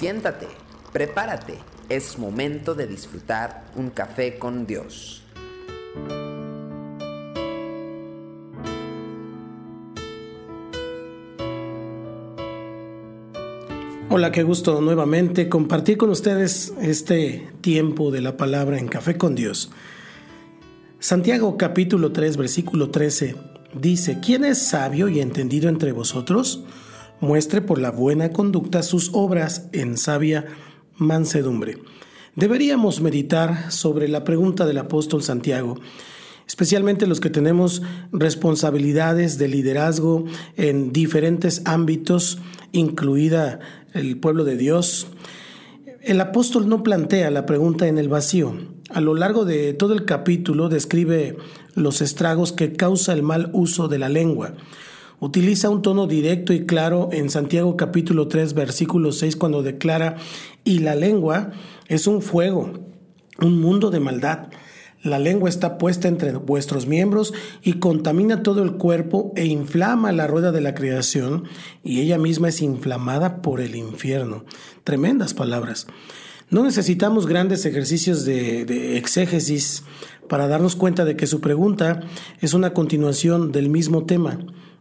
Siéntate, prepárate, es momento de disfrutar un café con Dios. Hola, qué gusto nuevamente compartir con ustedes este tiempo de la palabra en Café con Dios. Santiago capítulo 3 versículo 13 dice, ¿quién es sabio y entendido entre vosotros? Muestre por la buena conducta sus obras en sabia mansedumbre. Deberíamos meditar sobre la pregunta del apóstol Santiago especialmente los que tenemos responsabilidades de liderazgo en diferentes ámbitos, incluida el pueblo de Dios. El apóstol no plantea la pregunta en el vacío. A lo largo de todo el capítulo describe los estragos que causa el mal uso de la lengua. Utiliza un tono directo y claro en Santiago capítulo 3 versículo 6 cuando declara, y la lengua es un fuego, un mundo de maldad. La lengua está puesta entre vuestros miembros y contamina todo el cuerpo e inflama la rueda de la creación y ella misma es inflamada por el infierno. Tremendas palabras. No necesitamos grandes ejercicios de, exégesis para darnos cuenta de que su pregunta es una continuación del mismo tema.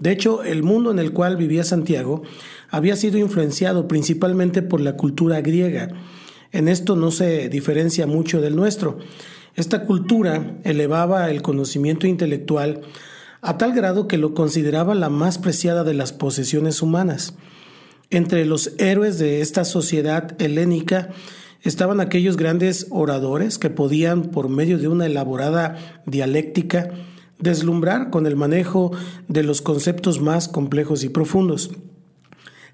De hecho, el mundo en el cual vivía Santiago había sido influenciado principalmente por la cultura griega. En esto no se diferencia mucho del nuestro. Esta cultura elevaba el conocimiento intelectual a tal grado que lo consideraba la más preciada de las posesiones humanas. Entre los héroes de esta sociedad helénica estaban aquellos grandes oradores que podían, por medio de una elaborada dialéctica, deslumbrar con el manejo de los conceptos más complejos y profundos.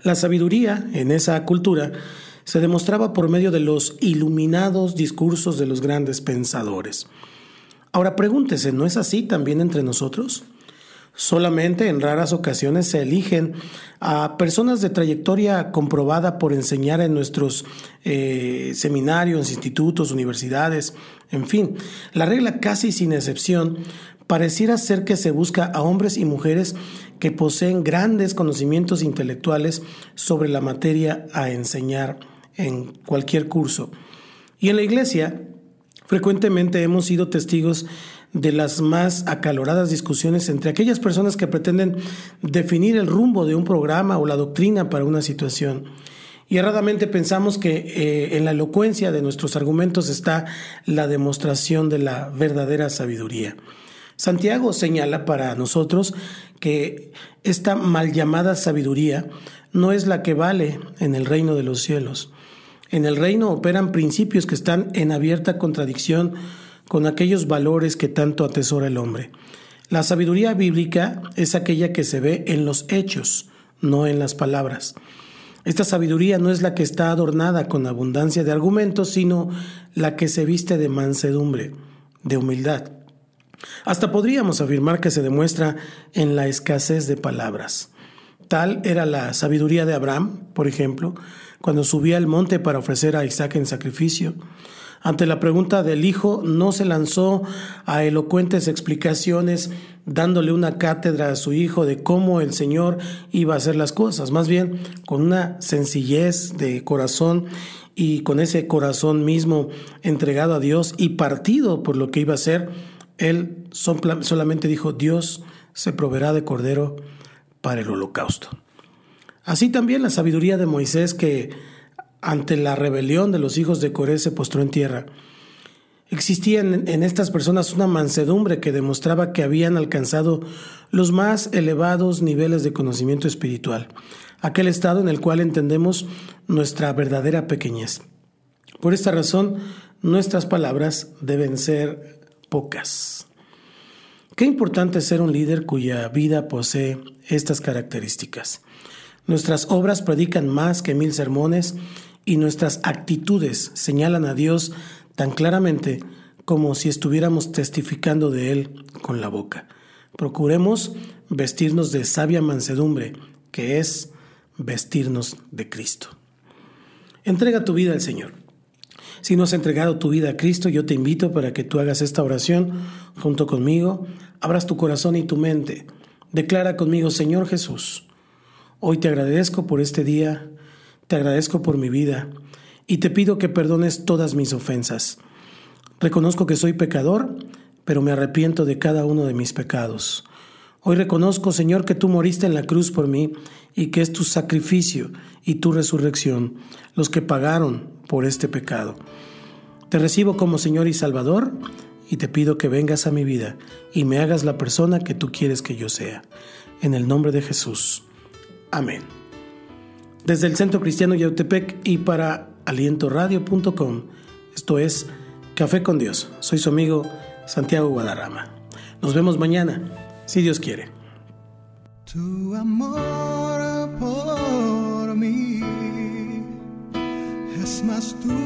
La sabiduría en esa cultura se demostraba por medio de los iluminados discursos de los grandes pensadores. Ahora pregúntese, ¿no es así también entre nosotros? Solamente en raras ocasiones se eligen a personas de trayectoria comprobada por enseñar en nuestros eh, seminarios, institutos, universidades, en fin. La regla casi sin excepción pareciera ser que se busca a hombres y mujeres que poseen grandes conocimientos intelectuales sobre la materia a enseñar en cualquier curso. Y en la iglesia, frecuentemente hemos sido testigos de las más acaloradas discusiones entre aquellas personas que pretenden definir el rumbo de un programa o la doctrina para una situación. Y erradamente pensamos que eh, en la elocuencia de nuestros argumentos está la demostración de la verdadera sabiduría. Santiago señala para nosotros que esta mal llamada sabiduría no es la que vale en el reino de los cielos. En el reino operan principios que están en abierta contradicción con aquellos valores que tanto atesora el hombre. La sabiduría bíblica es aquella que se ve en los hechos, no en las palabras. Esta sabiduría no es la que está adornada con abundancia de argumentos, sino la que se viste de mansedumbre, de humildad. Hasta podríamos afirmar que se demuestra en la escasez de palabras. Tal era la sabiduría de Abraham, por ejemplo, cuando subía al monte para ofrecer a Isaac en sacrificio. Ante la pregunta del hijo, no se lanzó a elocuentes explicaciones dándole una cátedra a su hijo de cómo el Señor iba a hacer las cosas, más bien con una sencillez de corazón y con ese corazón mismo entregado a Dios y partido por lo que iba a hacer, él solamente dijo, Dios se proveerá de cordero para el holocausto. Así también la sabiduría de Moisés que ante la rebelión de los hijos de Coré se postró en tierra. Existía en, estas personas una mansedumbre que demostraba que habían alcanzado los más elevados niveles de conocimiento espiritual, aquel estado en el cual entendemos nuestra verdadera pequeñez. Por esta razón, nuestras palabras deben ser pocas. Qué importante ser un líder cuya vida posee estas características. Nuestras obras predican más que mil sermones y nuestras actitudes señalan a Dios tan claramente como si estuviéramos testificando de Él con la boca. Procuremos vestirnos de sabia mansedumbre, que es vestirnos de Cristo. Entrega tu vida al Señor. Si no has entregado tu vida a Cristo, yo te invito para que tú hagas esta oración junto conmigo, abras tu corazón y tu mente. Declara conmigo, Señor Jesús, Hoy te agradezco por este día, te agradezco por mi vida y te pido que perdones todas mis ofensas. Reconozco que soy pecador, pero me arrepiento de cada uno de mis pecados. Hoy reconozco, Señor, que tú moriste en la cruz por mí y que es tu sacrificio y tu resurrección los que pagaron por este pecado. Te recibo como Señor y Salvador y te pido que vengas a mi vida y me hagas la persona que tú quieres que yo sea. En el nombre de Jesús. Amén. Desde el Centro Cristiano Yautepec y para alientoradio.com, esto es Café con Dios. Soy su amigo Santiago Guadarrama. Nos vemos mañana, si Dios quiere. Es más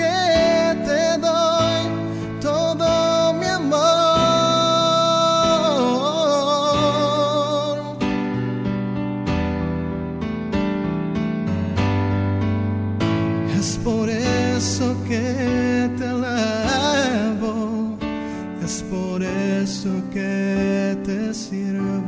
eso que te sirvo,